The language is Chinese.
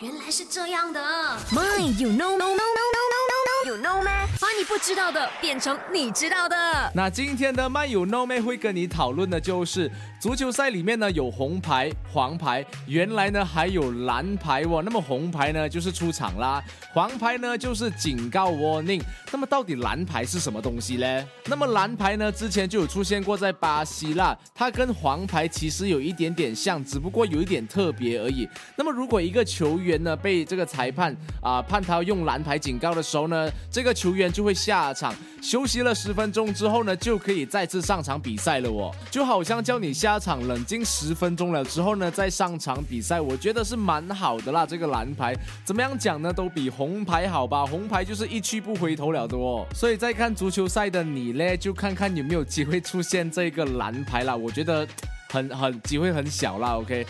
原来是这样的。My, you know, no, no, no, no, no, no, you know 咩？你不知道的变成你知道的。那今天的漫友 No 妹会跟你讨论的就是足球赛里面呢有红牌、黄牌，原来呢还有蓝牌哦。那么红牌呢就是出场啦，黄牌呢就是警告 warning。那么到底蓝牌是什么东西呢？那么蓝牌呢之前就有出现过在巴西啦，它跟黄牌其实有一点点像，只不过有一点特别而已。那么如果一个球员呢被这个裁判啊、判他用蓝牌警告的时候呢，这个球员就会下场休息了十分钟之后呢，就可以再次上场比赛了哦。就好像叫你下场冷静十分钟了之后呢，再上场比赛，我觉得是蛮好的啦。这个蓝牌怎么样讲呢，都比红牌好吧？红牌就是一去不回头了的哦。所以在看足球赛的你嘞，就看看有没有机会出现这个蓝牌啦。我觉得很很机会很小啦，OK。